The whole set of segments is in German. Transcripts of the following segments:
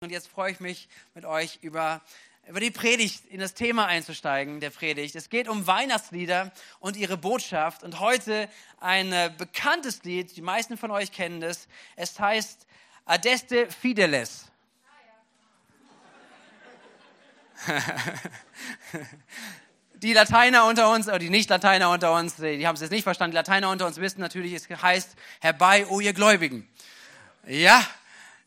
Und jetzt freue ich mich mit euch über, über die Predigt, in das Thema einzusteigen, der Predigt. Es geht um Weihnachtslieder und ihre Botschaft. Und heute ein äh, bekanntes Lied, die meisten von euch kennen das. Es heißt Adeste Fideles. die Lateiner unter uns, oder die Nicht-Lateiner unter uns, die haben es jetzt nicht verstanden. Die Lateiner unter uns wissen natürlich, es heißt Herbei, o ihr Gläubigen. Ja,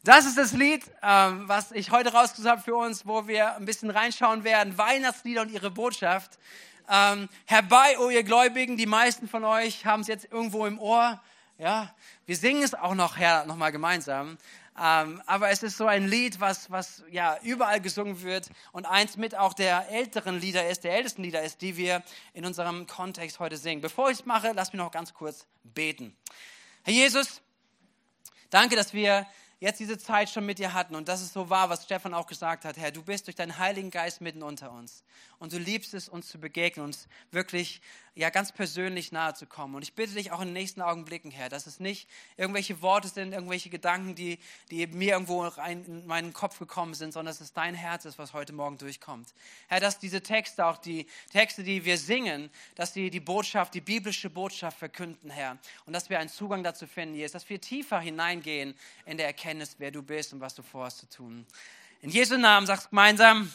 das ist das Lied, ähm, was ich heute rausgesucht habe für uns, wo wir ein bisschen reinschauen werden. Weihnachtslieder und ihre Botschaft. Ähm, herbei, oh ihr Gläubigen, die meisten von euch haben es jetzt irgendwo im Ohr. Ja, wir singen es auch noch her, noch mal gemeinsam. Ähm, aber es ist so ein Lied, was, was ja überall gesungen wird und eins mit auch der älteren Lieder ist, der ältesten Lieder ist, die wir in unserem Kontext heute singen. Bevor ich es mache, lass mich noch ganz kurz beten. Herr Jesus, danke, dass wir jetzt diese Zeit schon mit dir hatten. Und das ist so wahr, was Stefan auch gesagt hat. Herr, du bist durch deinen Heiligen Geist mitten unter uns. Und du liebst es, uns zu begegnen, uns wirklich ja ganz persönlich nahe zu kommen. Und ich bitte dich auch in den nächsten Augenblicken, Herr, dass es nicht irgendwelche Worte sind, irgendwelche Gedanken, die, die mir irgendwo rein in meinen Kopf gekommen sind, sondern dass es dein Herz ist, was heute Morgen durchkommt. Herr, dass diese Texte, auch die Texte, die wir singen, dass sie die Botschaft, die biblische Botschaft verkünden, Herr. Und dass wir einen Zugang dazu finden, Jesus, dass wir tiefer hineingehen in der Erkenntnis, wer du bist und was du vorhast zu tun. In Jesu Namen sagst gemeinsam,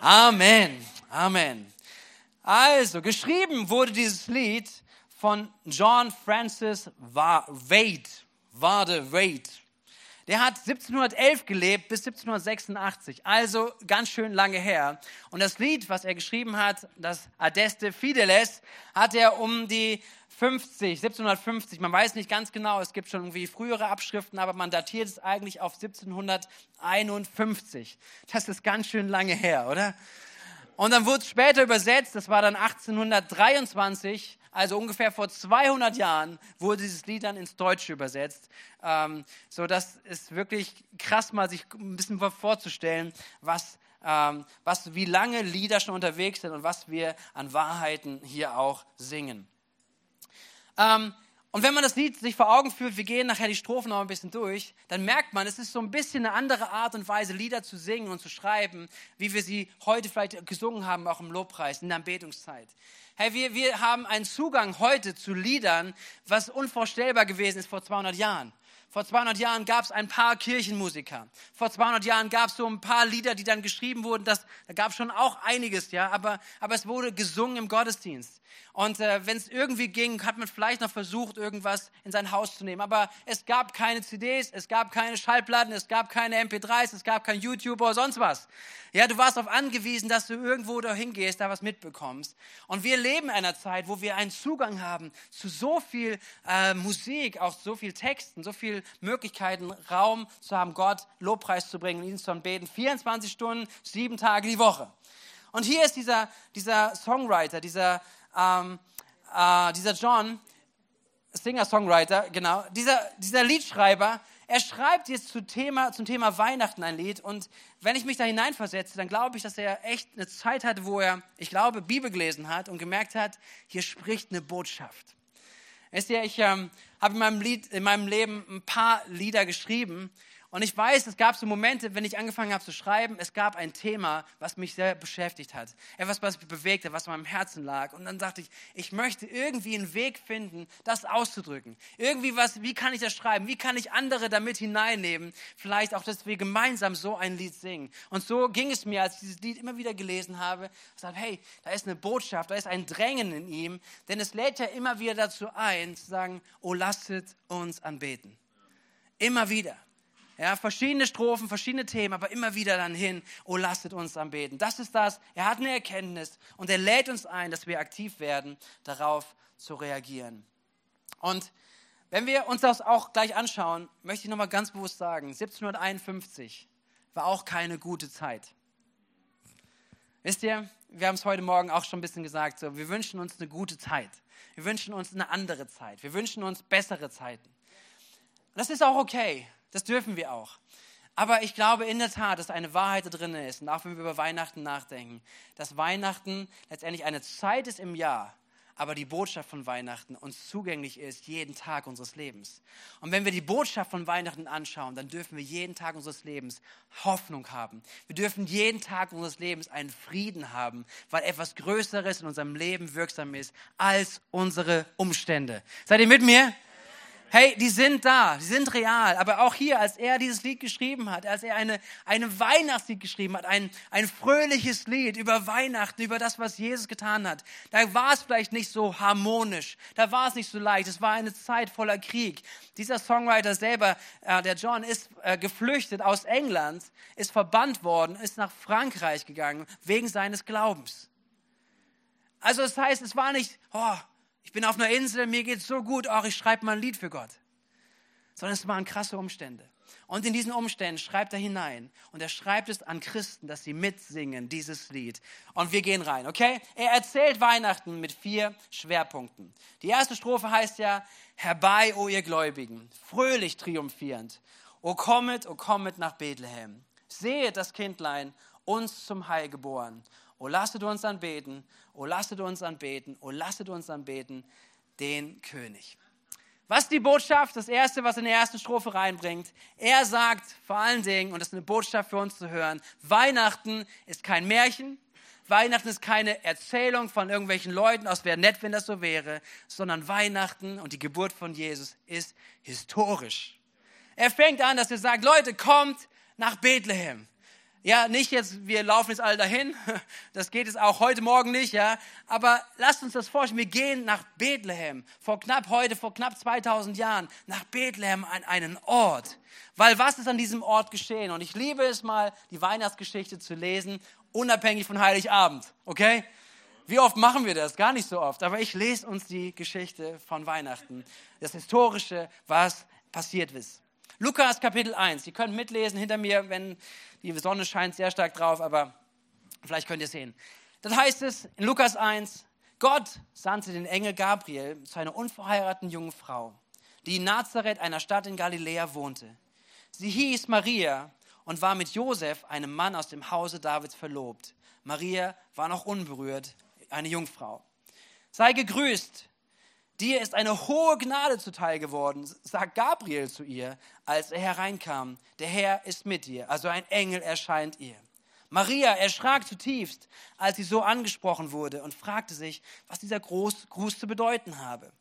Amen. Amen. Also, geschrieben wurde dieses Lied von John Francis Wade. Wade Wade. Der hat 1711 gelebt bis 1786, also ganz schön lange her. Und das Lied, was er geschrieben hat, das Adeste Fideles, hat er um die 50, 1750, man weiß nicht ganz genau, es gibt schon irgendwie frühere Abschriften, aber man datiert es eigentlich auf 1751. Das ist ganz schön lange her, oder? Und dann wurde es später übersetzt, das war dann 1823, also ungefähr vor 200 Jahren, wurde dieses Lied dann ins Deutsche übersetzt. Ähm, so dass es wirklich krass mal sich ein bisschen vorzustellen, was, ähm, was, wie lange Lieder schon unterwegs sind und was wir an Wahrheiten hier auch singen. Ähm, und wenn man das Lied sich vor Augen führt, wir gehen nachher die Strophen noch ein bisschen durch, dann merkt man, es ist so ein bisschen eine andere Art und Weise, Lieder zu singen und zu schreiben, wie wir sie heute vielleicht gesungen haben, auch im Lobpreis, in der Anbetungszeit. Hey, wir, wir haben einen Zugang heute zu Liedern, was unvorstellbar gewesen ist vor 200 Jahren. Vor 200 Jahren gab es ein paar Kirchenmusiker. Vor 200 Jahren gab es so ein paar Lieder, die dann geschrieben wurden. Das, da gab es schon auch einiges, ja, aber, aber es wurde gesungen im Gottesdienst. Und äh, wenn es irgendwie ging, hat man vielleicht noch versucht, irgendwas in sein Haus zu nehmen. Aber es gab keine CDs, es gab keine Schallplatten, es gab keine MP3s, es gab kein YouTube oder sonst was. Ja, du warst darauf angewiesen, dass du irgendwo dahin gehst, da was mitbekommst. Und wir leben in einer Zeit, wo wir einen Zugang haben zu so viel äh, Musik, auch so viel Texten, so viel Möglichkeiten, Raum zu haben, Gott Lobpreis zu bringen, ihn zu anbeten. 24 Stunden, sieben Tage die Woche. Und hier ist dieser, dieser Songwriter, dieser ähm, äh, dieser John, Singer-Songwriter, genau, dieser, dieser Liedschreiber, er schreibt jetzt zum Thema, zum Thema Weihnachten ein Lied und wenn ich mich da hineinversetze, dann glaube ich, dass er echt eine Zeit hatte, wo er, ich glaube, Bibel gelesen hat und gemerkt hat, hier spricht eine Botschaft. Wisst ihr, ich ähm, habe in in meinem Leben ein paar Lieder geschrieben und ich weiß, es gab so Momente, wenn ich angefangen habe zu schreiben, es gab ein Thema, was mich sehr beschäftigt hat. Etwas, was mich bewegte, was in meinem Herzen lag. Und dann dachte ich, ich möchte irgendwie einen Weg finden, das auszudrücken. Irgendwie was, wie kann ich das schreiben? Wie kann ich andere damit hineinnehmen? Vielleicht auch, dass wir gemeinsam so ein Lied singen. Und so ging es mir, als ich dieses Lied immer wieder gelesen habe. Ich sagte, hey, da ist eine Botschaft, da ist ein Drängen in ihm. Denn es lädt ja immer wieder dazu ein, zu sagen, oh, lasset uns anbeten. Immer wieder. Ja, verschiedene Strophen, verschiedene Themen, aber immer wieder dann hin, oh, lasset uns anbeten. Das ist das. Er hat eine Erkenntnis und er lädt uns ein, dass wir aktiv werden, darauf zu reagieren. Und wenn wir uns das auch gleich anschauen, möchte ich nochmal ganz bewusst sagen, 1751 war auch keine gute Zeit. Wisst ihr, wir haben es heute Morgen auch schon ein bisschen gesagt, so, wir wünschen uns eine gute Zeit. Wir wünschen uns eine andere Zeit. Wir wünschen uns bessere Zeiten. Das ist auch okay. Das dürfen wir auch. Aber ich glaube in der Tat, dass eine Wahrheit da drin ist, und auch wenn wir über Weihnachten nachdenken, dass Weihnachten letztendlich eine Zeit ist im Jahr, aber die Botschaft von Weihnachten uns zugänglich ist jeden Tag unseres Lebens. Und wenn wir die Botschaft von Weihnachten anschauen, dann dürfen wir jeden Tag unseres Lebens Hoffnung haben. Wir dürfen jeden Tag unseres Lebens einen Frieden haben, weil etwas Größeres in unserem Leben wirksam ist als unsere Umstände. Seid ihr mit mir? Hey, die sind da, die sind real. Aber auch hier, als er dieses Lied geschrieben hat, als er eine, eine Weihnachtslied geschrieben hat, ein, ein fröhliches Lied über Weihnachten, über das, was Jesus getan hat, da war es vielleicht nicht so harmonisch, da war es nicht so leicht, es war eine Zeit voller Krieg. Dieser Songwriter selber, äh, der John, ist äh, geflüchtet aus England, ist verbannt worden, ist nach Frankreich gegangen, wegen seines Glaubens. Also das heißt, es war nicht, oh, ich bin auf einer Insel, mir geht's so gut, ach, ich schreibe mal ein Lied für Gott. Sondern es waren krasse Umstände. Und in diesen Umständen schreibt er hinein und er schreibt es an Christen, dass sie mitsingen, dieses Lied. Und wir gehen rein, okay? Er erzählt Weihnachten mit vier Schwerpunkten. Die erste Strophe heißt ja, herbei, o ihr Gläubigen, fröhlich triumphierend. O kommet, o kommet nach Bethlehem. Sehet das Kindlein, uns zum Heil geboren. O lasset uns anbeten, o lasset uns anbeten, o lasset uns anbeten, den König. Was ist die Botschaft? Das erste, was in der ersten Strophe reinbringt. Er sagt vor allen Dingen, und das ist eine Botschaft für uns zu hören, Weihnachten ist kein Märchen. Weihnachten ist keine Erzählung von irgendwelchen Leuten, aus wäre nett, wenn das so wäre, sondern Weihnachten und die Geburt von Jesus ist historisch. Er fängt an, dass er sagt, Leute, kommt nach Bethlehem. Ja, nicht jetzt, wir laufen jetzt alle dahin. Das geht jetzt auch heute Morgen nicht, ja. Aber lasst uns das vorstellen. Wir gehen nach Bethlehem. Vor knapp heute, vor knapp 2000 Jahren. Nach Bethlehem an einen Ort. Weil was ist an diesem Ort geschehen? Und ich liebe es mal, die Weihnachtsgeschichte zu lesen, unabhängig von Heiligabend. Okay? Wie oft machen wir das? Gar nicht so oft. Aber ich lese uns die Geschichte von Weihnachten. Das Historische, was passiert ist. Lukas Kapitel 1. Ihr könnt mitlesen hinter mir, wenn die Sonne scheint sehr stark drauf, aber vielleicht könnt ihr sehen. Dann heißt es in Lukas 1, Gott sandte den Engel Gabriel zu einer unverheirateten jungen Frau, die in Nazareth, einer Stadt in Galiläa, wohnte. Sie hieß Maria und war mit Josef, einem Mann aus dem Hause Davids, verlobt. Maria war noch unberührt, eine Jungfrau. Sei gegrüßt, Dir ist eine hohe Gnade zuteil geworden, sagt Gabriel zu ihr, als er hereinkam. Der Herr ist mit dir, also ein Engel erscheint ihr. Maria erschrak zutiefst, als sie so angesprochen wurde und fragte sich, was dieser Gruß, Gruß zu bedeuten habe.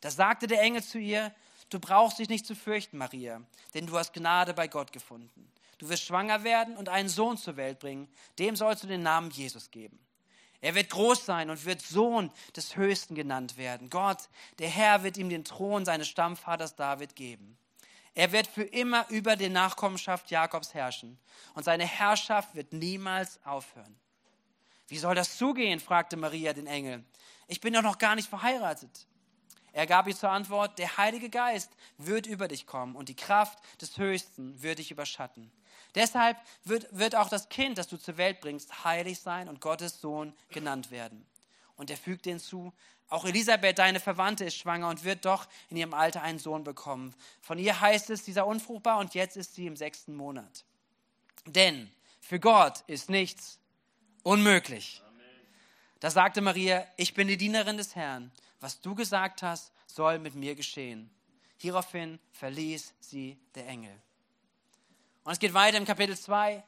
Da sagte der Engel zu ihr, du brauchst dich nicht zu fürchten, Maria, denn du hast Gnade bei Gott gefunden. Du wirst schwanger werden und einen Sohn zur Welt bringen, dem sollst du den Namen Jesus geben. Er wird groß sein und wird Sohn des Höchsten genannt werden. Gott, der Herr, wird ihm den Thron seines Stammvaters David geben. Er wird für immer über die Nachkommenschaft Jakobs herrschen und seine Herrschaft wird niemals aufhören. Wie soll das zugehen? fragte Maria den Engel. Ich bin doch noch gar nicht verheiratet. Er gab ihr zur Antwort, der Heilige Geist wird über dich kommen und die Kraft des Höchsten wird dich überschatten. Deshalb wird, wird auch das Kind, das du zur Welt bringst, heilig sein und Gottes Sohn genannt werden. Und er fügt hinzu, auch Elisabeth, deine Verwandte, ist schwanger und wird doch in ihrem Alter einen Sohn bekommen. Von ihr heißt es, dieser unfruchtbar und jetzt ist sie im sechsten Monat. Denn für Gott ist nichts unmöglich. Da sagte Maria, ich bin die Dienerin des Herrn. Was du gesagt hast, soll mit mir geschehen. Hieraufhin verließ sie der Engel. Und es geht weiter im Kapitel 2.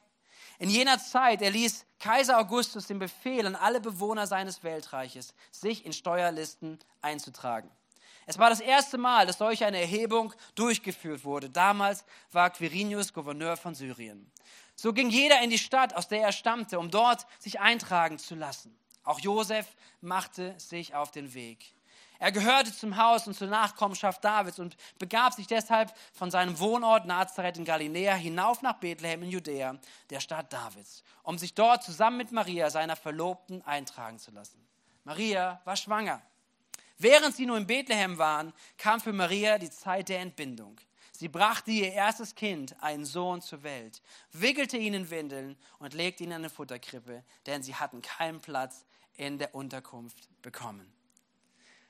In jener Zeit erließ Kaiser Augustus den Befehl an alle Bewohner seines Weltreiches, sich in Steuerlisten einzutragen. Es war das erste Mal, dass solch eine Erhebung durchgeführt wurde. Damals war Quirinius Gouverneur von Syrien. So ging jeder in die Stadt, aus der er stammte, um dort sich eintragen zu lassen. Auch Josef machte sich auf den Weg. Er gehörte zum Haus und zur Nachkommenschaft Davids und begab sich deshalb von seinem Wohnort Nazareth in Galiläa hinauf nach Bethlehem in Judäa, der Stadt Davids, um sich dort zusammen mit Maria, seiner Verlobten, eintragen zu lassen. Maria war schwanger. Während sie nur in Bethlehem waren, kam für Maria die Zeit der Entbindung. Sie brachte ihr erstes Kind, einen Sohn, zur Welt, wickelte ihn in Windeln und legte ihn in eine Futterkrippe, denn sie hatten keinen Platz in der Unterkunft bekommen.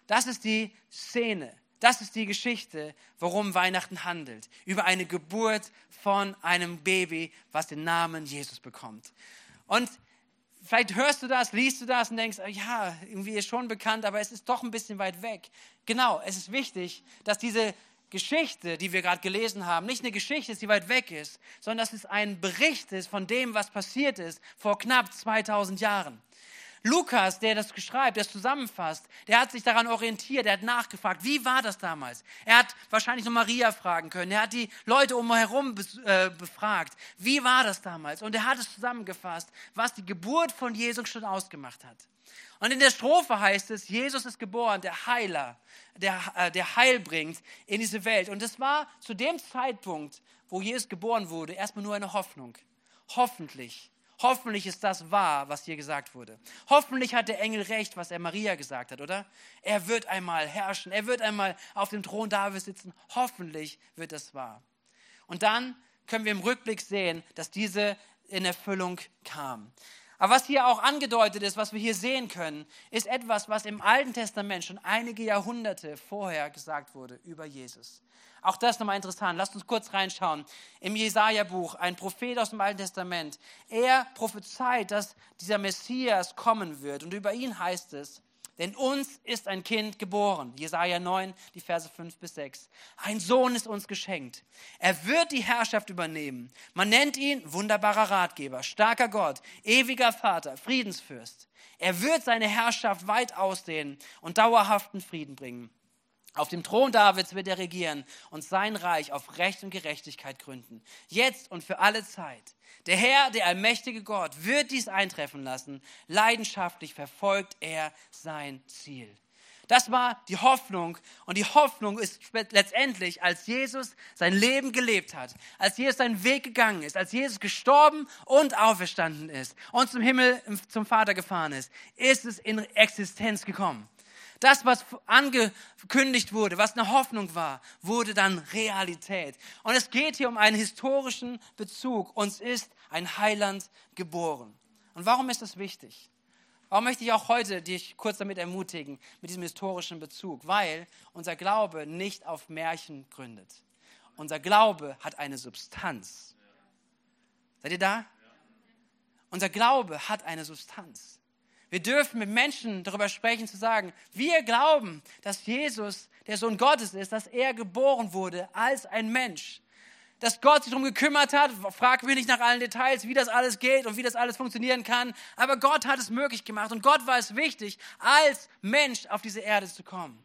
Das ist die Szene. Das ist die Geschichte, worum Weihnachten handelt. Über eine Geburt von einem Baby, was den Namen Jesus bekommt. Und vielleicht hörst du das, liest du das und denkst, ja, irgendwie ist schon bekannt, aber es ist doch ein bisschen weit weg. Genau, es ist wichtig, dass diese Geschichte, die wir gerade gelesen haben, nicht eine Geschichte ist, die weit weg ist, sondern dass es ein Bericht ist von dem, was passiert ist vor knapp 2000 Jahren. Lukas, der das schreibt, der es zusammenfasst, der hat sich daran orientiert, er hat nachgefragt, wie war das damals? Er hat wahrscheinlich noch Maria fragen können, er hat die Leute um ihn herum äh, befragt, wie war das damals? Und er hat es zusammengefasst, was die Geburt von Jesus schon ausgemacht hat. Und in der Strophe heißt es, Jesus ist geboren, der Heiler, der, äh, der Heil bringt in diese Welt. Und es war zu dem Zeitpunkt, wo Jesus geboren wurde, erstmal nur eine Hoffnung. Hoffentlich Hoffentlich ist das wahr, was hier gesagt wurde. Hoffentlich hat der Engel recht, was er Maria gesagt hat, oder? Er wird einmal herrschen, er wird einmal auf dem Thron Davids sitzen. Hoffentlich wird das wahr. Und dann können wir im Rückblick sehen, dass diese in Erfüllung kam. Aber was hier auch angedeutet ist, was wir hier sehen können, ist etwas, was im Alten Testament schon einige Jahrhunderte vorher gesagt wurde über Jesus. Auch das nochmal interessant. Lasst uns kurz reinschauen. Im Jesaja-Buch, ein Prophet aus dem Alten Testament. Er prophezeit, dass dieser Messias kommen wird. Und über ihn heißt es, denn uns ist ein Kind geboren. Jesaja 9, die Verse 5 bis 6. Ein Sohn ist uns geschenkt. Er wird die Herrschaft übernehmen. Man nennt ihn wunderbarer Ratgeber, starker Gott, ewiger Vater, Friedensfürst. Er wird seine Herrschaft weit ausdehnen und dauerhaften Frieden bringen. Auf dem Thron Davids wird er regieren und sein Reich auf Recht und Gerechtigkeit gründen. Jetzt und für alle Zeit. Der Herr, der allmächtige Gott, wird dies eintreffen lassen. Leidenschaftlich verfolgt er sein Ziel. Das war die Hoffnung. Und die Hoffnung ist letztendlich, als Jesus sein Leben gelebt hat, als Jesus seinen Weg gegangen ist, als Jesus gestorben und auferstanden ist und zum Himmel, zum Vater gefahren ist, ist es in Existenz gekommen. Das, was angekündigt wurde, was eine Hoffnung war, wurde dann Realität. Und es geht hier um einen historischen Bezug. Uns ist ein Heiland geboren. Und warum ist das wichtig? Warum möchte ich auch heute dich kurz damit ermutigen, mit diesem historischen Bezug? Weil unser Glaube nicht auf Märchen gründet. Unser Glaube hat eine Substanz. Seid ihr da? Unser Glaube hat eine Substanz. Wir dürfen mit Menschen darüber sprechen, zu sagen, wir glauben, dass Jesus der Sohn Gottes ist, dass er geboren wurde als ein Mensch. Dass Gott sich darum gekümmert hat, fragt mich nicht nach allen Details, wie das alles geht und wie das alles funktionieren kann, aber Gott hat es möglich gemacht und Gott war es wichtig, als Mensch auf diese Erde zu kommen.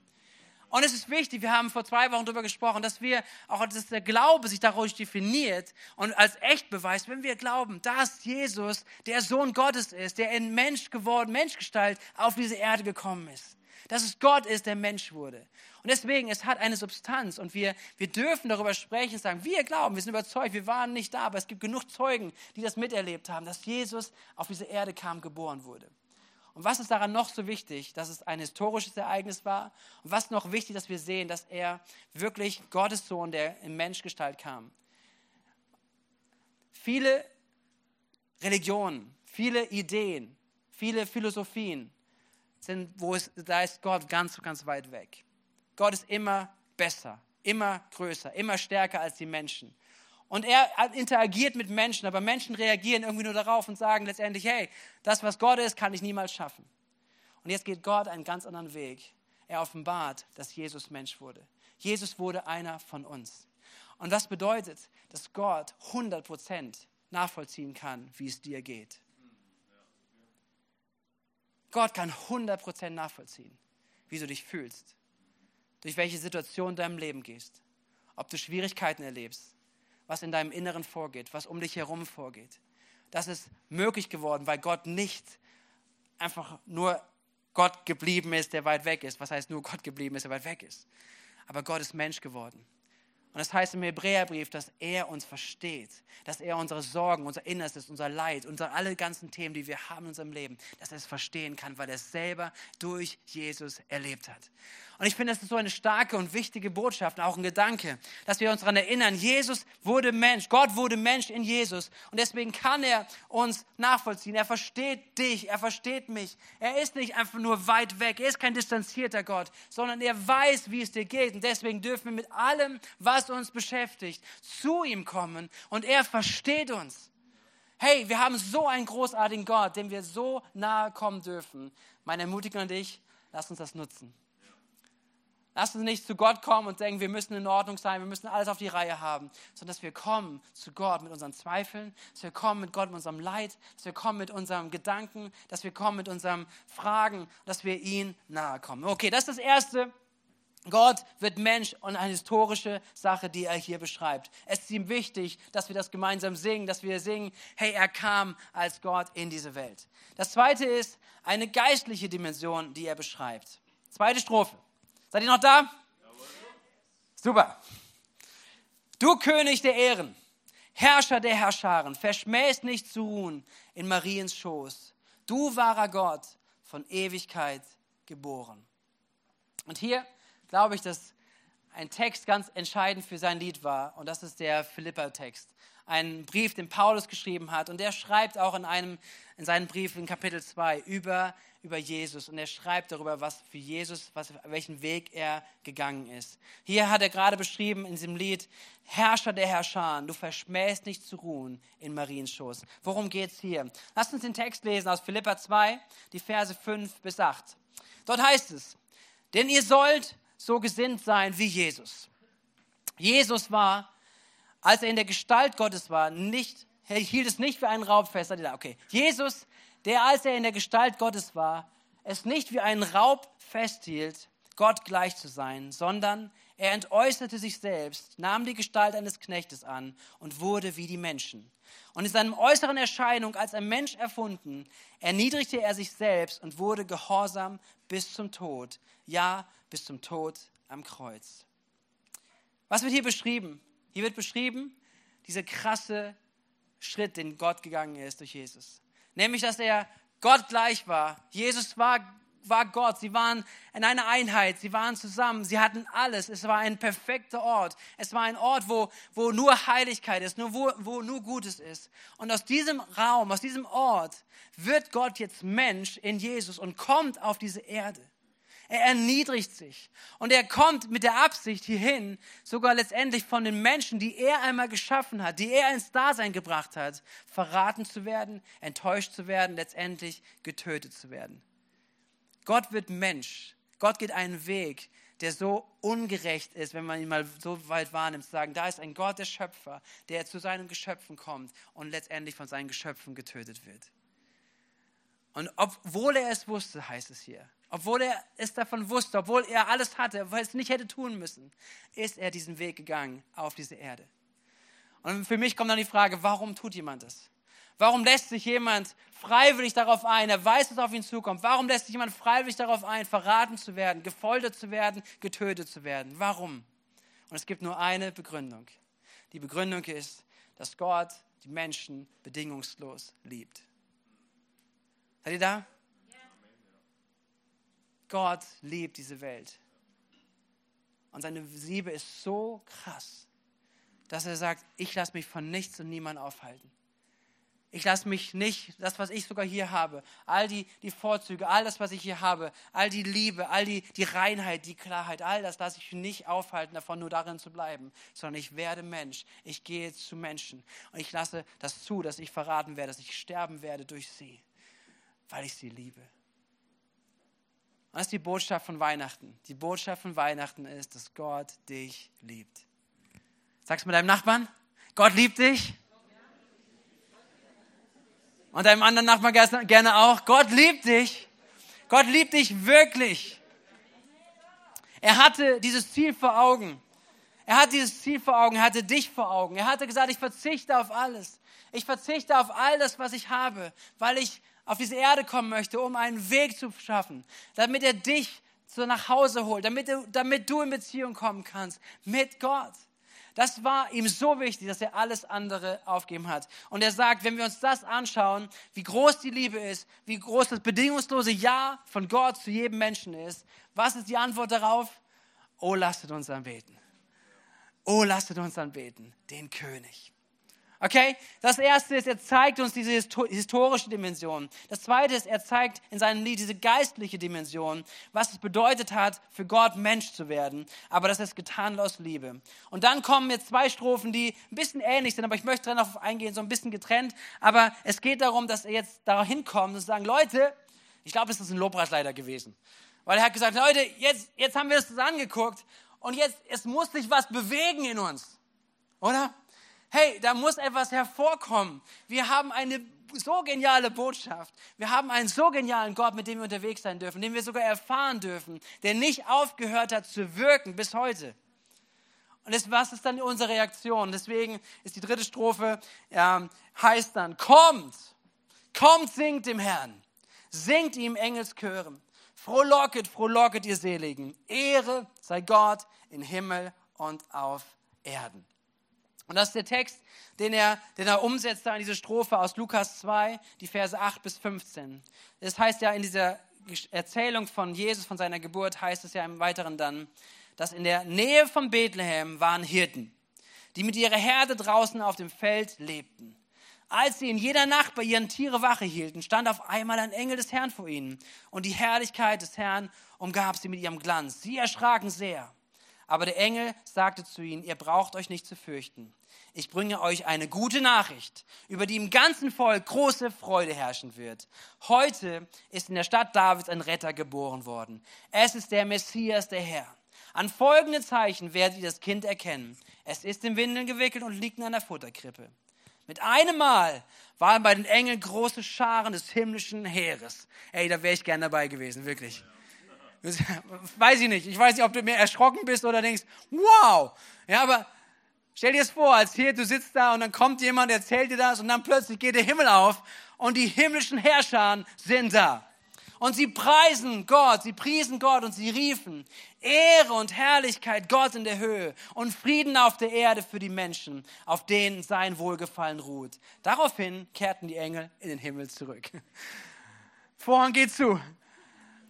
Und es ist wichtig, wir haben vor zwei Wochen darüber gesprochen, dass wir auch, dass der Glaube sich dadurch definiert und als echt beweist, wenn wir glauben, dass Jesus der Sohn Gottes ist, der in Mensch geworden, Menschgestalt auf diese Erde gekommen ist. Dass es Gott ist, der Mensch wurde. Und deswegen, es hat eine Substanz und wir, wir dürfen darüber sprechen und sagen, wir glauben, wir sind überzeugt, wir waren nicht da, aber es gibt genug Zeugen, die das miterlebt haben, dass Jesus auf diese Erde kam, geboren wurde. Und was ist daran noch so wichtig, dass es ein historisches Ereignis war? Und was noch wichtig, dass wir sehen, dass er wirklich Gottes Sohn, der in Menschgestalt kam. Viele Religionen, viele Ideen, viele Philosophien sind, wo es, da ist Gott ganz, ganz weit weg. Gott ist immer besser, immer größer, immer stärker als die Menschen. Und er interagiert mit Menschen, aber Menschen reagieren irgendwie nur darauf und sagen letztendlich, hey, das, was Gott ist, kann ich niemals schaffen. Und jetzt geht Gott einen ganz anderen Weg. Er offenbart, dass Jesus Mensch wurde. Jesus wurde einer von uns. Und das bedeutet, dass Gott 100% nachvollziehen kann, wie es dir geht. Gott kann 100% nachvollziehen, wie du dich fühlst, durch welche Situation du in deinem Leben gehst, ob du Schwierigkeiten erlebst, was in deinem Inneren vorgeht, was um dich herum vorgeht. Das ist möglich geworden, weil Gott nicht einfach nur Gott geblieben ist, der weit weg ist. Was heißt nur Gott geblieben ist, der weit weg ist? Aber Gott ist Mensch geworden. Und das heißt im Hebräerbrief, dass er uns versteht, dass er unsere Sorgen, unser Innerstes, unser Leid, unsere alle ganzen Themen, die wir haben in unserem Leben, dass er es verstehen kann, weil er es selber durch Jesus erlebt hat. Und ich finde, das ist so eine starke und wichtige Botschaft, auch ein Gedanke, dass wir uns daran erinnern, Jesus wurde Mensch, Gott wurde Mensch in Jesus. Und deswegen kann er uns nachvollziehen. Er versteht dich, er versteht mich. Er ist nicht einfach nur weit weg, er ist kein distanzierter Gott, sondern er weiß, wie es dir geht. Und deswegen dürfen wir mit allem, was uns beschäftigt, zu ihm kommen. Und er versteht uns. Hey, wir haben so einen großartigen Gott, dem wir so nahe kommen dürfen. Meine Ermutigung an dich, lass uns das nutzen. Lass uns nicht zu Gott kommen und denken, wir müssen in Ordnung sein, wir müssen alles auf die Reihe haben, sondern dass wir kommen zu Gott mit unseren Zweifeln, dass wir kommen mit Gott mit unserem Leid, dass wir kommen mit unserem Gedanken, dass wir kommen mit unseren Fragen, dass wir ihm nahe kommen. Okay, das ist das Erste. Gott wird Mensch und eine historische Sache, die er hier beschreibt. Es ist ihm wichtig, dass wir das gemeinsam singen, dass wir singen, hey, er kam als Gott in diese Welt. Das zweite ist eine geistliche Dimension, die er beschreibt. Zweite Strophe. Seid ihr noch da? Super. Du König der Ehren, Herrscher der Herrscharen, verschmähst nicht zu ruhen in Mariens Schoß. Du wahrer Gott, von Ewigkeit geboren. Und hier glaube ich, dass ein Text ganz entscheidend für sein Lied war. Und das ist der Philippa-Text. Ein Brief, den Paulus geschrieben hat. Und er schreibt auch in, einem, in seinem Brief in Kapitel 2 über, über Jesus. Und er schreibt darüber, was für Jesus, was, welchen Weg er gegangen ist. Hier hat er gerade beschrieben in diesem Lied, Herrscher der Herrscher, du verschmähst nicht zu ruhen in Mariens. Worum geht es hier? Lasst uns den Text lesen aus Philippa 2, die Verse 5 bis 8. Dort heißt es, denn ihr sollt so gesinnt sein wie Jesus. Jesus war, als er in der Gestalt Gottes war, nicht, er hielt es nicht wie einen Raub fest. Okay, Jesus, der als er in der Gestalt Gottes war, es nicht wie einen Raub festhielt, Gott gleich zu sein, sondern er entäußerte sich selbst, nahm die Gestalt eines Knechtes an und wurde wie die Menschen. Und in seinem äußeren Erscheinung als ein Mensch erfunden, erniedrigte er sich selbst und wurde gehorsam bis zum Tod, ja, bis zum Tod am Kreuz. Was wird hier beschrieben? Hier wird beschrieben, dieser krasse Schritt, den Gott gegangen ist durch Jesus. Nämlich, dass er Gott gleich war. Jesus war war Gott. Sie waren in einer Einheit. Sie waren zusammen. Sie hatten alles. Es war ein perfekter Ort. Es war ein Ort, wo, wo nur Heiligkeit ist, nur, wo, wo nur Gutes ist. Und aus diesem Raum, aus diesem Ort wird Gott jetzt Mensch in Jesus und kommt auf diese Erde. Er erniedrigt sich und er kommt mit der Absicht hierhin, sogar letztendlich von den Menschen, die er einmal geschaffen hat, die er ins Dasein gebracht hat, verraten zu werden, enttäuscht zu werden, letztendlich getötet zu werden. Gott wird Mensch. Gott geht einen Weg, der so ungerecht ist, wenn man ihn mal so weit wahrnimmt, zu sagen, da ist ein Gott, der Schöpfer, der zu seinen Geschöpfen kommt und letztendlich von seinen Geschöpfen getötet wird. Und obwohl er es wusste, heißt es hier, obwohl er es davon wusste, obwohl er alles hatte, obwohl er es nicht hätte tun müssen, ist er diesen Weg gegangen auf diese Erde. Und für mich kommt dann die Frage, warum tut jemand das? Warum lässt sich jemand freiwillig darauf ein? Er weiß, was auf ihn zukommt. Warum lässt sich jemand freiwillig darauf ein, verraten zu werden, gefoltert zu werden, getötet zu werden? Warum? Und es gibt nur eine Begründung. Die Begründung ist, dass Gott die Menschen bedingungslos liebt. Seid ihr da? Gott liebt diese Welt. Und seine Liebe ist so krass, dass er sagt, ich lasse mich von nichts und niemand aufhalten. Ich lasse mich nicht, das, was ich sogar hier habe, all die, die Vorzüge, all das, was ich hier habe, all die Liebe, all die, die Reinheit, die Klarheit, all das lasse ich nicht aufhalten, davon nur darin zu bleiben, sondern ich werde Mensch. Ich gehe zu Menschen und ich lasse das zu, dass ich verraten werde, dass ich sterben werde durch sie, weil ich sie liebe. Und das ist die Botschaft von Weihnachten. Die Botschaft von Weihnachten ist, dass Gott dich liebt. Sag's mit deinem Nachbarn, Gott liebt dich. Und deinem anderen Nachbarn gerne auch. Gott liebt dich. Gott liebt dich wirklich. Er hatte dieses Ziel vor Augen. Er hat dieses Ziel vor Augen, er hatte dich vor Augen. Er hatte gesagt, ich verzichte auf alles. Ich verzichte auf all das, was ich habe, weil ich auf diese Erde kommen möchte, um einen Weg zu schaffen, damit er dich so nach Hause holt, damit du, damit du in Beziehung kommen kannst mit Gott. Das war ihm so wichtig, dass er alles andere aufgeben hat. Und er sagt, wenn wir uns das anschauen, wie groß die Liebe ist, wie groß das bedingungslose Ja von Gott zu jedem Menschen ist, was ist die Antwort darauf? Oh, lasset uns anbeten. Oh, lasset uns anbeten, den König. Okay? Das erste ist, er zeigt uns diese historische Dimension. Das zweite ist, er zeigt in seinem Lied diese geistliche Dimension, was es bedeutet hat, für Gott Mensch zu werden. Aber das ist getan aus Liebe. Und dann kommen jetzt zwei Strophen, die ein bisschen ähnlich sind, aber ich möchte darauf eingehen, so ein bisschen getrennt. Aber es geht darum, dass er jetzt dahin kommt und sagen, Leute, ich glaube, es ist ein Lobpreisleiter gewesen. Weil er hat gesagt, Leute, jetzt, jetzt haben wir es angeguckt und jetzt, es muss sich was bewegen in uns. Oder? Hey, da muss etwas hervorkommen. Wir haben eine so geniale Botschaft. Wir haben einen so genialen Gott, mit dem wir unterwegs sein dürfen, den wir sogar erfahren dürfen, der nicht aufgehört hat zu wirken bis heute. Und das, was ist dann unsere Reaktion? Deswegen ist die dritte Strophe, äh, heißt dann, kommt, kommt, singt dem Herrn, singt ihm Engelschören, frohlocket, frohlocket ihr Seligen, Ehre sei Gott in Himmel und auf Erden. Und das ist der Text, den er, den er umsetzt da in diese Strophe aus Lukas 2, die Verse 8 bis 15. Das heißt ja in dieser Erzählung von Jesus, von seiner Geburt, heißt es ja im Weiteren dann, dass in der Nähe von Bethlehem waren Hirten, die mit ihrer Herde draußen auf dem Feld lebten. Als sie in jeder Nacht bei ihren Tiere Wache hielten, stand auf einmal ein Engel des Herrn vor ihnen und die Herrlichkeit des Herrn umgab sie mit ihrem Glanz. Sie erschraken sehr. Aber der Engel sagte zu ihnen, ihr braucht euch nicht zu fürchten. Ich bringe euch eine gute Nachricht, über die im ganzen Volk große Freude herrschen wird. Heute ist in der Stadt Davids ein Retter geboren worden. Es ist der Messias, der Herr. An folgende Zeichen werdet ihr das Kind erkennen. Es ist in Windeln gewickelt und liegt in einer Futterkrippe. Mit einem Mal waren bei den Engeln große Scharen des himmlischen Heeres. Ey, da wäre ich gern dabei gewesen, wirklich. Weiß ich nicht. Ich weiß nicht, ob du mehr erschrocken bist oder denkst, wow. Ja, aber stell dir es vor, als hier, du sitzt da und dann kommt jemand, erzählt dir das und dann plötzlich geht der Himmel auf und die himmlischen Herrscher sind da. Und sie preisen Gott, sie priesen Gott und sie riefen, Ehre und Herrlichkeit Gott in der Höhe und Frieden auf der Erde für die Menschen, auf denen sein Wohlgefallen ruht. Daraufhin kehrten die Engel in den Himmel zurück. Vorhang geht zu.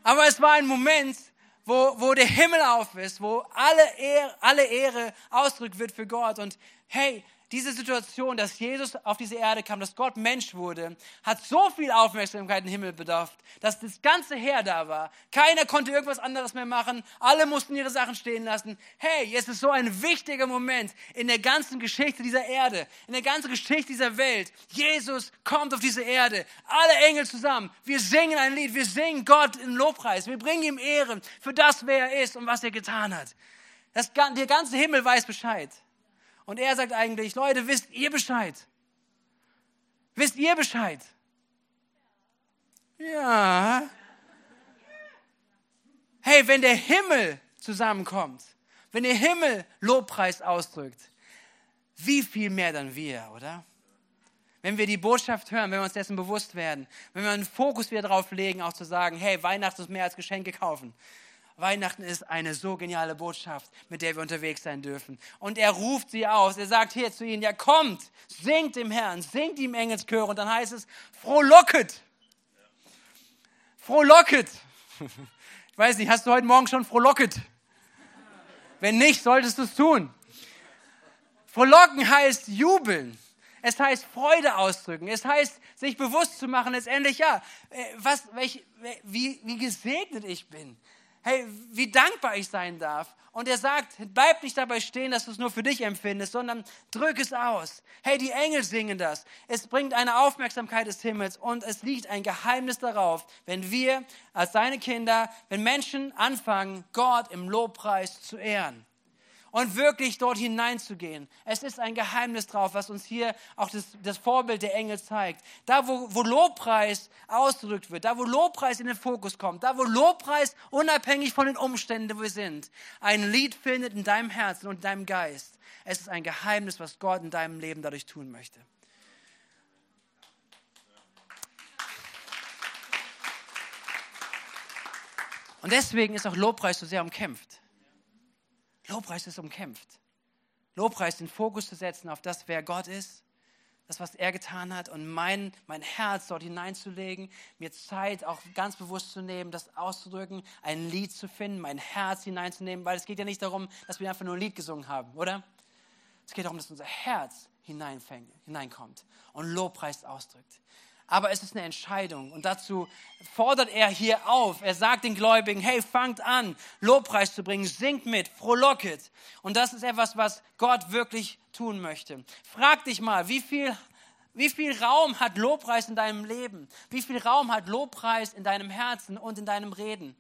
Aber es war ein Moment, wo, wo der Himmel auf ist, wo alle Ehre, alle Ehre ausdrückt wird für Gott. Und hey, diese Situation, dass Jesus auf diese Erde kam, dass Gott Mensch wurde, hat so viel Aufmerksamkeit im Himmel bedarf, dass das ganze Heer da war. Keiner konnte irgendwas anderes mehr machen. Alle mussten ihre Sachen stehen lassen. Hey, es ist so ein wichtiger Moment in der ganzen Geschichte dieser Erde, in der ganzen Geschichte dieser Welt. Jesus kommt auf diese Erde. Alle Engel zusammen. Wir singen ein Lied. Wir singen Gott in Lobpreis. Wir bringen ihm Ehre für das, wer er ist und was er getan hat. Das, der ganze Himmel weiß Bescheid. Und er sagt eigentlich, Leute, wisst ihr Bescheid? Wisst ihr Bescheid? Ja. Hey, wenn der Himmel zusammenkommt, wenn der Himmel Lobpreis ausdrückt, wie viel mehr dann wir, oder? Wenn wir die Botschaft hören, wenn wir uns dessen bewusst werden, wenn wir einen Fokus wieder darauf legen, auch zu sagen, hey, Weihnachten ist mehr als Geschenke kaufen. Weihnachten ist eine so geniale Botschaft, mit der wir unterwegs sein dürfen. Und er ruft sie aus. Er sagt hier zu ihnen, ja kommt, singt dem Herrn, singt ihm Engelschöre. Und dann heißt es, frohlocket. Frohlocket. Ich weiß nicht, hast du heute Morgen schon frohlocket? Wenn nicht, solltest du es tun. Frohlocken heißt jubeln. Es heißt Freude ausdrücken. Es heißt, sich bewusst zu machen, letztendlich, ja, äh, was, welch, wie, wie gesegnet ich bin hey, wie dankbar ich sein darf. Und er sagt, bleib nicht dabei stehen, dass du es nur für dich empfindest, sondern drück es aus. Hey, die Engel singen das. Es bringt eine Aufmerksamkeit des Himmels und es liegt ein Geheimnis darauf, wenn wir als seine Kinder, wenn Menschen anfangen, Gott im Lobpreis zu ehren und wirklich dort hineinzugehen. Es ist ein Geheimnis drauf, was uns hier auch das, das Vorbild der Engel zeigt. Da, wo, wo Lobpreis ausgedrückt wird, da, wo Lobpreis in den Fokus kommt, da, wo Lobpreis unabhängig von den Umständen, wo wir sind, ein Lied findet in deinem Herzen und in deinem Geist. Es ist ein Geheimnis, was Gott in deinem Leben dadurch tun möchte. Und deswegen ist auch Lobpreis so sehr umkämpft. Lobpreis ist umkämpft. Lobpreis den Fokus zu setzen auf das, wer Gott ist, das, was er getan hat und mein, mein Herz dort hineinzulegen, mir Zeit auch ganz bewusst zu nehmen, das auszudrücken, ein Lied zu finden, mein Herz hineinzunehmen, weil es geht ja nicht darum, dass wir einfach nur ein Lied gesungen haben, oder? Es geht darum, dass unser Herz hineinkommt und Lobpreis ausdrückt. Aber es ist eine Entscheidung und dazu fordert er hier auf. Er sagt den Gläubigen, hey, fangt an, Lobpreis zu bringen, singt mit, frohlocket. Und das ist etwas, was Gott wirklich tun möchte. Frag dich mal, wie viel, wie viel Raum hat Lobpreis in deinem Leben? Wie viel Raum hat Lobpreis in deinem Herzen und in deinem Reden?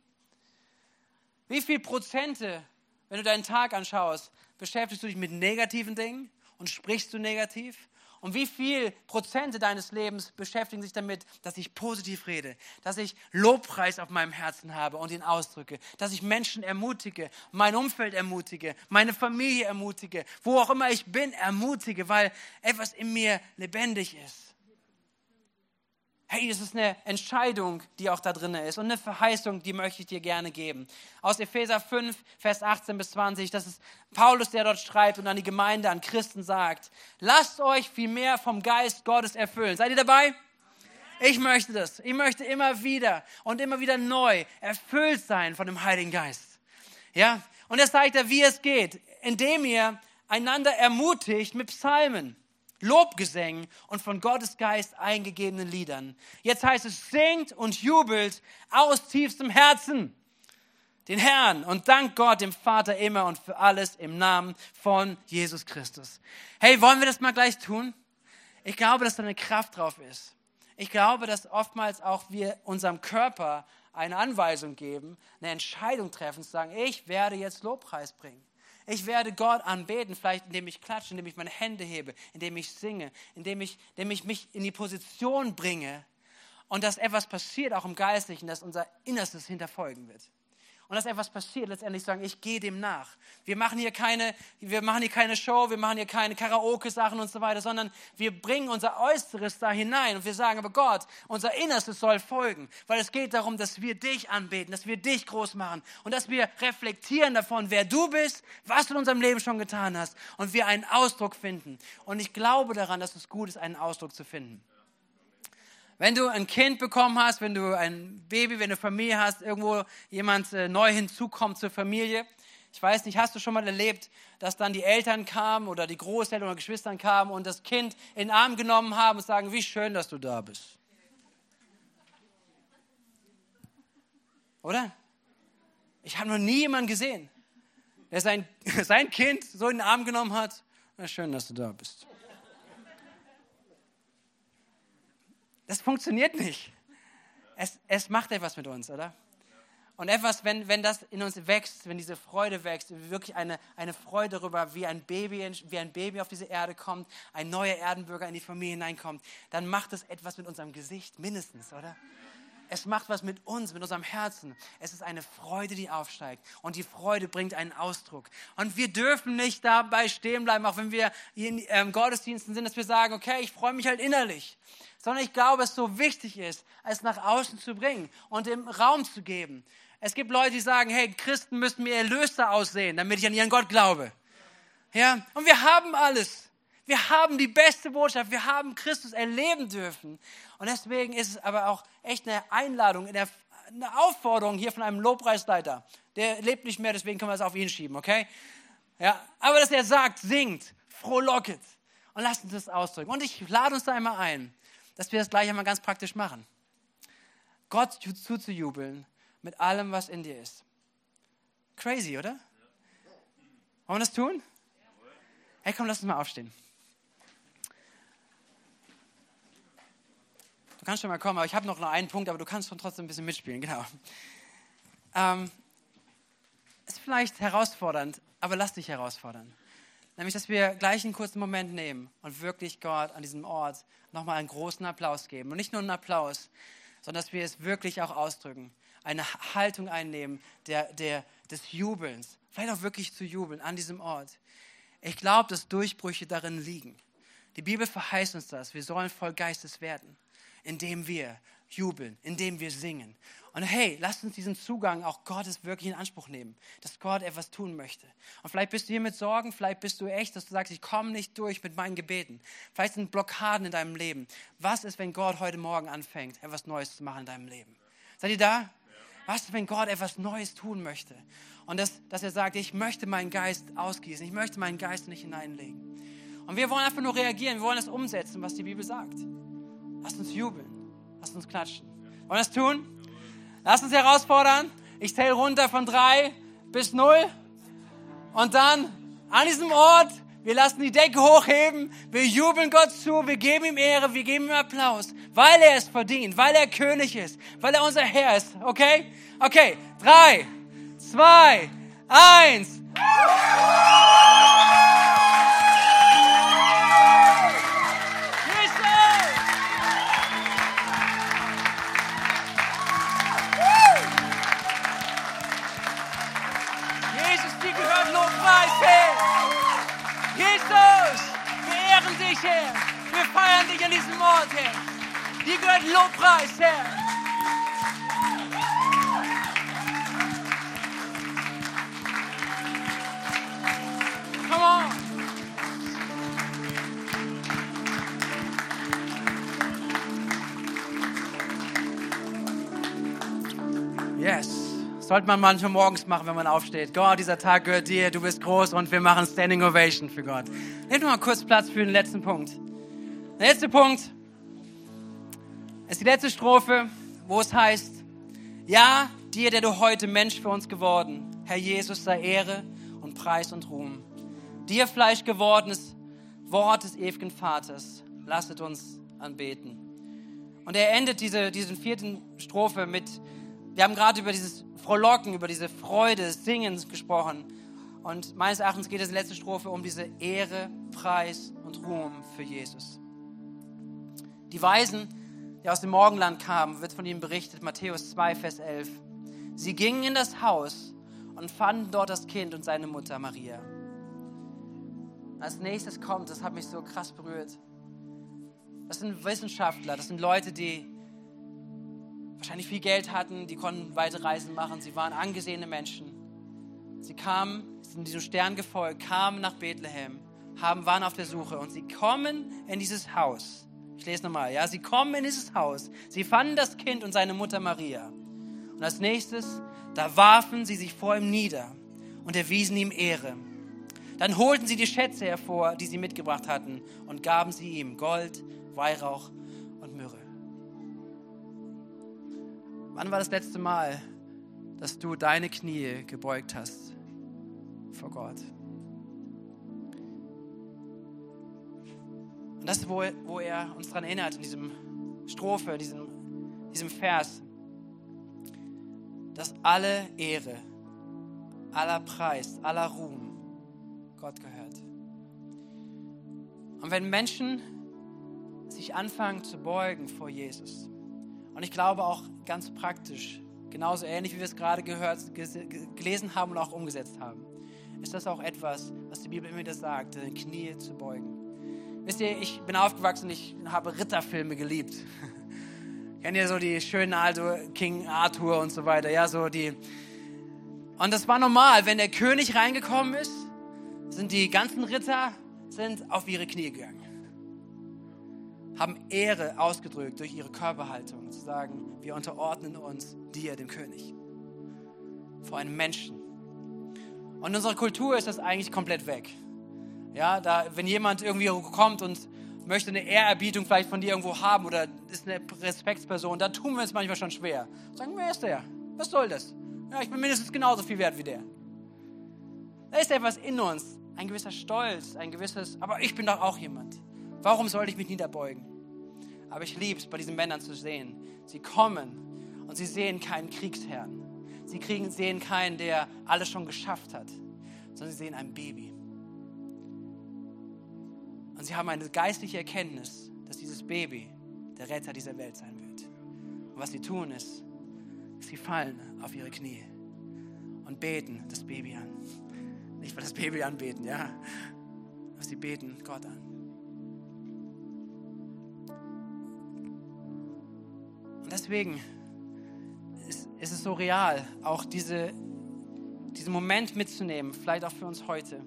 Wie viel Prozente, wenn du deinen Tag anschaust, beschäftigst du dich mit negativen Dingen und sprichst du negativ? Und wie viel Prozente deines Lebens beschäftigen sich damit, dass ich positiv rede, dass ich Lobpreis auf meinem Herzen habe und ihn ausdrücke, dass ich Menschen ermutige, mein Umfeld ermutige, meine Familie ermutige, wo auch immer ich bin, ermutige, weil etwas in mir lebendig ist. Hey, es ist eine Entscheidung, die auch da drin ist und eine Verheißung, die möchte ich dir gerne geben. Aus Epheser 5, Vers 18 bis 20, das ist Paulus, der dort schreibt und an die Gemeinde, an Christen sagt, lasst euch viel mehr vom Geist Gottes erfüllen. Seid ihr dabei? Ich möchte das. Ich möchte immer wieder und immer wieder neu erfüllt sein von dem Heiligen Geist. Ja? Und er zeigt er, wie es geht, indem ihr einander ermutigt mit Psalmen Lobgesängen und von Gottes Geist eingegebenen Liedern. Jetzt heißt es, singt und jubelt aus tiefstem Herzen den Herrn und dankt Gott, dem Vater immer und für alles im Namen von Jesus Christus. Hey, wollen wir das mal gleich tun? Ich glaube, dass da eine Kraft drauf ist. Ich glaube, dass oftmals auch wir unserem Körper eine Anweisung geben, eine Entscheidung treffen, zu sagen, ich werde jetzt Lobpreis bringen. Ich werde Gott anbeten, vielleicht indem ich klatsche, indem ich meine Hände hebe, indem ich singe, indem ich, indem ich mich in die Position bringe und dass etwas passiert, auch im Geistlichen, dass unser Innerstes hinterfolgen wird und dass etwas passiert, letztendlich sagen, ich gehe dem nach. Wir machen hier keine, wir machen hier keine Show, wir machen hier keine Karaoke-Sachen und so weiter, sondern wir bringen unser Äußeres da hinein und wir sagen, aber Gott, unser Innerstes soll folgen, weil es geht darum, dass wir dich anbeten, dass wir dich groß machen und dass wir reflektieren davon, wer du bist, was du in unserem Leben schon getan hast und wir einen Ausdruck finden. Und ich glaube daran, dass es gut ist, einen Ausdruck zu finden. Wenn du ein Kind bekommen hast, wenn du ein Baby, wenn du Familie hast, irgendwo jemand äh, neu hinzukommt zur Familie, ich weiß nicht, hast du schon mal erlebt, dass dann die Eltern kamen oder die Großeltern oder Geschwister kamen und das Kind in den Arm genommen haben und sagen, wie schön, dass du da bist. Oder? Ich habe noch nie jemanden gesehen, der sein, sein Kind so in den Arm genommen hat. Na, schön, dass du da bist. Das funktioniert nicht. Es, es macht etwas mit uns, oder? Und etwas, wenn, wenn das in uns wächst, wenn diese Freude wächst, wirklich eine, eine Freude darüber, wie ein, Baby, wie ein Baby auf diese Erde kommt, ein neuer Erdenbürger in die Familie hineinkommt, dann macht es etwas mit unserem Gesicht, mindestens, oder? Es macht was mit uns, mit unserem Herzen. Es ist eine Freude, die aufsteigt. Und die Freude bringt einen Ausdruck. Und wir dürfen nicht dabei stehen bleiben, auch wenn wir in ähm, Gottesdiensten sind, dass wir sagen, okay, ich freue mich halt innerlich. Sondern ich glaube, es so wichtig ist, es nach außen zu bringen und im Raum zu geben. Es gibt Leute, die sagen, hey, Christen müssen mir erlöster aussehen, damit ich an ihren Gott glaube. Ja, und wir haben alles. Wir haben die beste Botschaft. Wir haben Christus erleben dürfen. Und deswegen ist es aber auch echt eine Einladung, eine Aufforderung hier von einem Lobpreisleiter. Der lebt nicht mehr, deswegen können wir es auf ihn schieben, okay? Ja, aber dass er sagt, singt, frohlocket. Und lasst uns das ausdrücken. Und ich lade uns da einmal ein, dass wir das gleich einmal ganz praktisch machen. Gott zuzujubeln mit allem, was in dir ist. Crazy, oder? Wollen wir das tun? Hey, komm, lass uns mal aufstehen. Du kannst schon mal kommen, aber ich habe noch einen Punkt, aber du kannst schon trotzdem ein bisschen mitspielen, genau. Ähm, ist vielleicht herausfordernd, aber lass dich herausfordern. Nämlich, dass wir gleich einen kurzen Moment nehmen und wirklich Gott an diesem Ort nochmal einen großen Applaus geben. Und nicht nur einen Applaus, sondern dass wir es wirklich auch ausdrücken. Eine Haltung einnehmen der, der, des Jubelns. Vielleicht auch wirklich zu jubeln an diesem Ort. Ich glaube, dass Durchbrüche darin liegen. Die Bibel verheißt uns das. Wir sollen voll Geistes werden indem wir jubeln, indem wir singen. Und hey, lasst uns diesen Zugang auch Gottes wirklich in Anspruch nehmen, dass Gott etwas tun möchte. Und vielleicht bist du hier mit Sorgen, vielleicht bist du echt, dass du sagst, ich komme nicht durch mit meinen Gebeten. Vielleicht sind Blockaden in deinem Leben. Was ist, wenn Gott heute Morgen anfängt, etwas Neues zu machen in deinem Leben? Seid ihr da? Was ist, wenn Gott etwas Neues tun möchte? Und das, dass er sagt, ich möchte meinen Geist ausgießen, ich möchte meinen Geist nicht hineinlegen. Und wir wollen einfach nur reagieren, wir wollen das umsetzen, was die Bibel sagt. Lasst uns jubeln, lasst uns klatschen. Wollen wir das tun? Lasst uns herausfordern. Ich zähle runter von drei bis null. Und dann an diesem Ort, wir lassen die Decke hochheben, wir jubeln Gott zu, wir geben ihm Ehre, wir geben ihm Applaus, weil er es verdient, weil er König ist, weil er unser Herr ist. Okay? Okay, drei, zwei, eins. Herr. Wir feiern dich an diesem Ort, Herr. Dir gehört Lobpreis, Herr. Come on. Yes. Sollte man manchmal morgens machen, wenn man aufsteht. Gott, dieser Tag gehört dir, du bist groß und wir machen Standing Ovation für Gott. Nimm mal kurz Platz für den letzten Punkt. Der letzte Punkt ist die letzte Strophe, wo es heißt, ja, dir, der du heute Mensch für uns geworden, Herr Jesus, sei Ehre und Preis und Ruhm. Dir Fleisch gewordenes Wort des ewigen Vaters, lasset uns anbeten. Und er endet diese, diese vierten Strophe mit, wir haben gerade über dieses Frohlocken, über diese Freude des Singens gesprochen. Und meines Erachtens geht es in der letzten Strophe um diese Ehre, Preis und Ruhm für Jesus. Die Weisen, die aus dem Morgenland kamen, wird von ihnen berichtet, Matthäus 2, Vers 11. Sie gingen in das Haus und fanden dort das Kind und seine Mutter Maria. Als nächstes kommt, das hat mich so krass berührt. Das sind Wissenschaftler, das sind Leute, die wahrscheinlich viel Geld hatten, die konnten weite Reisen machen, sie waren angesehene Menschen. Sie kamen, diesem Stern gefolgt, kamen nach Bethlehem, haben, waren auf der Suche und sie kommen in dieses Haus. Ich lese nochmal, ja, sie kommen in dieses Haus. Sie fanden das Kind und seine Mutter Maria. Und als nächstes, da warfen sie sich vor ihm nieder und erwiesen ihm Ehre. Dann holten sie die Schätze hervor, die sie mitgebracht hatten, und gaben sie ihm Gold, Weihrauch und Myrrhe. Wann war das letzte Mal, dass du deine Knie gebeugt hast vor Gott? Und das ist, wo, wo er uns daran erinnert, in diesem Strophe, diesem, diesem Vers, dass alle Ehre, aller Preis, aller Ruhm Gott gehört. Und wenn Menschen sich anfangen zu beugen vor Jesus, und ich glaube auch ganz praktisch, genauso ähnlich wie wir es gerade gehört, gelesen haben und auch umgesetzt haben, ist das auch etwas, was die Bibel immer wieder sagt, die Knie zu beugen. Wisst ihr, ich bin aufgewachsen, ich habe Ritterfilme geliebt. Kennt ihr so die schönen alte King Arthur und so weiter? Ja, so die. Und das war normal, wenn der König reingekommen ist, sind die ganzen Ritter sind auf ihre Knie gegangen haben Ehre ausgedrückt durch ihre Körperhaltung, zu sagen, wir unterordnen uns dir, dem König, vor einem Menschen. Und in unserer Kultur ist das eigentlich komplett weg. Ja, da, wenn jemand irgendwie kommt und möchte eine Ehrerbietung vielleicht von dir irgendwo haben oder ist eine Respektsperson, da tun wir uns manchmal schon schwer. Sagen, wer ist der? Was soll das? Ja, ich bin mindestens genauso viel wert wie der. Da ist etwas in uns, ein gewisser Stolz, ein gewisses, aber ich bin doch auch jemand. Warum sollte ich mich niederbeugen? Aber ich liebe es, bei diesen Männern zu sehen. Sie kommen und sie sehen keinen Kriegsherrn. Sie kriegen, sehen keinen, der alles schon geschafft hat, sondern sie sehen ein Baby. Und sie haben eine geistliche Erkenntnis, dass dieses Baby der Retter dieser Welt sein wird. Und was sie tun ist, sie fallen auf ihre Knie und beten das Baby an. Nicht, weil das Baby anbeten, ja. Aber sie beten Gott an. deswegen ist, ist es so real, auch diese, diesen Moment mitzunehmen, vielleicht auch für uns heute.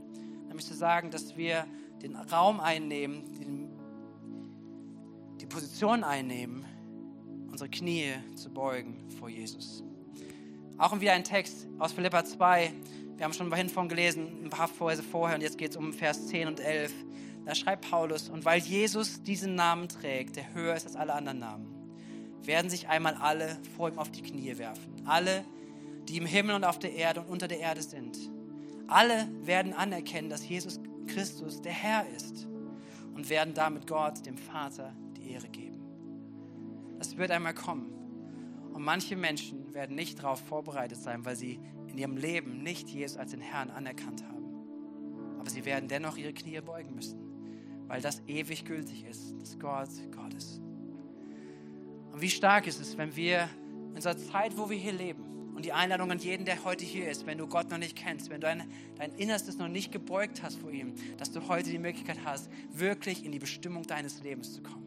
Nämlich zu sagen, dass wir den Raum einnehmen, den, die Position einnehmen, unsere Knie zu beugen vor Jesus. Auch wieder ein Text aus Philippa 2. Wir haben schon vorhin von gelesen, ein paar Verse vorher, und jetzt geht es um Vers 10 und 11. Da schreibt Paulus, und weil Jesus diesen Namen trägt, der höher ist als alle anderen Namen, werden sich einmal alle vor ihm auf die Knie werfen. Alle, die im Himmel und auf der Erde und unter der Erde sind. Alle werden anerkennen, dass Jesus Christus der Herr ist und werden damit Gott, dem Vater, die Ehre geben. Das wird einmal kommen. Und manche Menschen werden nicht darauf vorbereitet sein, weil sie in ihrem Leben nicht Jesus als den Herrn anerkannt haben. Aber sie werden dennoch ihre Knie beugen müssen, weil das ewig gültig ist, dass Gott Gott ist. Und wie stark ist es, wenn wir in unserer Zeit, wo wir hier leben, und die Einladung an jeden, der heute hier ist, wenn du Gott noch nicht kennst, wenn du dein, dein Innerstes noch nicht gebeugt hast vor ihm, dass du heute die Möglichkeit hast, wirklich in die Bestimmung deines Lebens zu kommen.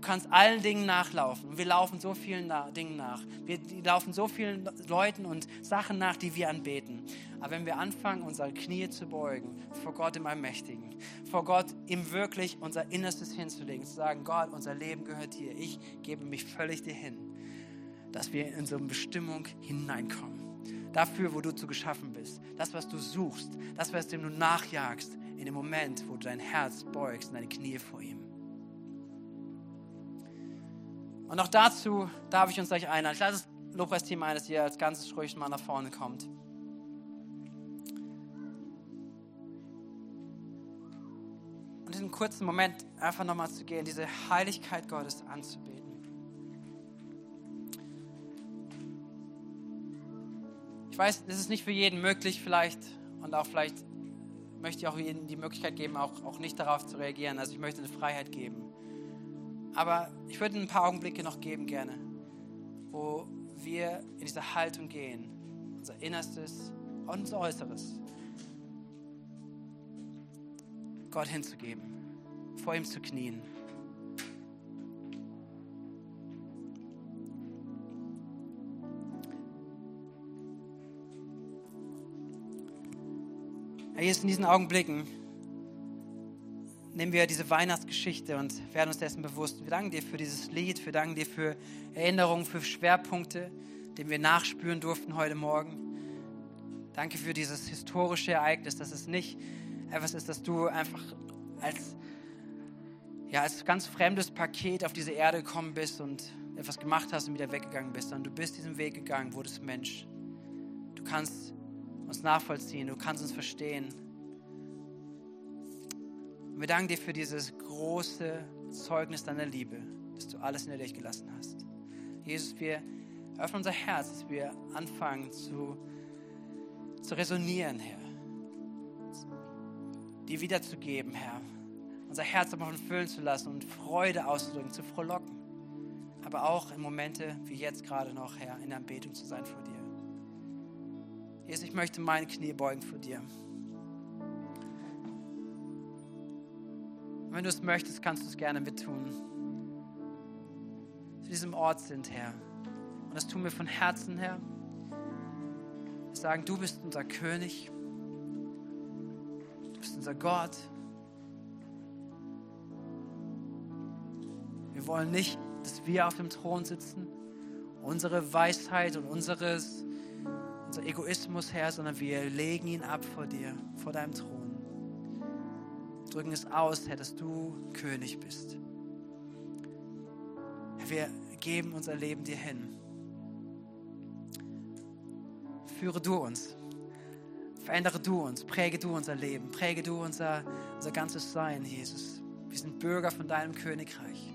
Du kannst allen Dingen nachlaufen. Wir laufen so vielen Dingen nach. Wir laufen so vielen Leuten und Sachen nach, die wir anbeten. Aber wenn wir anfangen, unsere Knie zu beugen, vor Gott im Allmächtigen, vor Gott ihm wirklich unser Innerstes hinzulegen, zu sagen, Gott, unser Leben gehört dir. Ich gebe mich völlig dir hin dass wir in so eine Bestimmung hineinkommen. Dafür, wo du zu geschaffen bist. Das, was du suchst. Das, was dem du nachjagst. In dem Moment, wo du dein Herz beugst und deine Knie vor ihm. Und auch dazu darf ich uns gleich einladen. Ich lade das Lobpreisteam ein, dass ihr als ganzes ruhig mal nach vorne kommt. Und einem kurzen Moment einfach nochmal zu gehen, diese Heiligkeit Gottes anzubeten. weiß, das ist nicht für jeden möglich vielleicht und auch vielleicht möchte ich auch jedem die Möglichkeit geben, auch, auch nicht darauf zu reagieren. Also ich möchte eine Freiheit geben. Aber ich würde ein paar Augenblicke noch geben gerne, wo wir in diese Haltung gehen, unser Innerstes und unser Äußeres, Gott hinzugeben, vor ihm zu knien. Herr Jesus, in diesen Augenblicken nehmen wir diese Weihnachtsgeschichte und werden uns dessen bewusst. Wir danken dir für dieses Lied, wir danken dir für Erinnerungen, für Schwerpunkte, denen wir nachspüren durften heute Morgen. Danke für dieses historische Ereignis, dass es nicht etwas ist, dass du einfach als, ja, als ganz fremdes Paket auf diese Erde gekommen bist und etwas gemacht hast und wieder weggegangen bist, sondern du bist diesen Weg gegangen, wurdest Mensch. Du kannst uns nachvollziehen, du kannst uns verstehen. Und wir danken dir für dieses große Zeugnis deiner Liebe, dass du alles in dir gelassen hast. Jesus, wir öffnen unser Herz, dass wir anfangen zu, zu resonieren, Herr. Dir wiederzugeben, Herr. Unser Herz davon füllen zu lassen und Freude auszudrücken, zu frohlocken. Aber auch in Momente wie jetzt gerade noch, Herr, in der Anbetung zu sein vor dir. Jesus, ich möchte meine Knie beugen vor dir. Und wenn du es möchtest, kannst du es gerne mittun. Zu diesem Ort sind, Herr. Und das tun wir von Herzen, Herr. Wir sagen, du bist unser König. Du bist unser Gott. Wir wollen nicht, dass wir auf dem Thron sitzen, unsere Weisheit und unseres unser Egoismus, Herr, sondern wir legen ihn ab vor dir, vor deinem Thron. Drücken es aus, Herr, dass du König bist. Wir geben unser Leben dir hin. Führe du uns. Verändere du uns, präge du unser Leben, präge du unser, unser ganzes Sein, Jesus. Wir sind Bürger von deinem Königreich.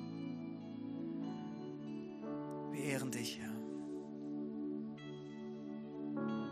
Wir ehren dich, Herr.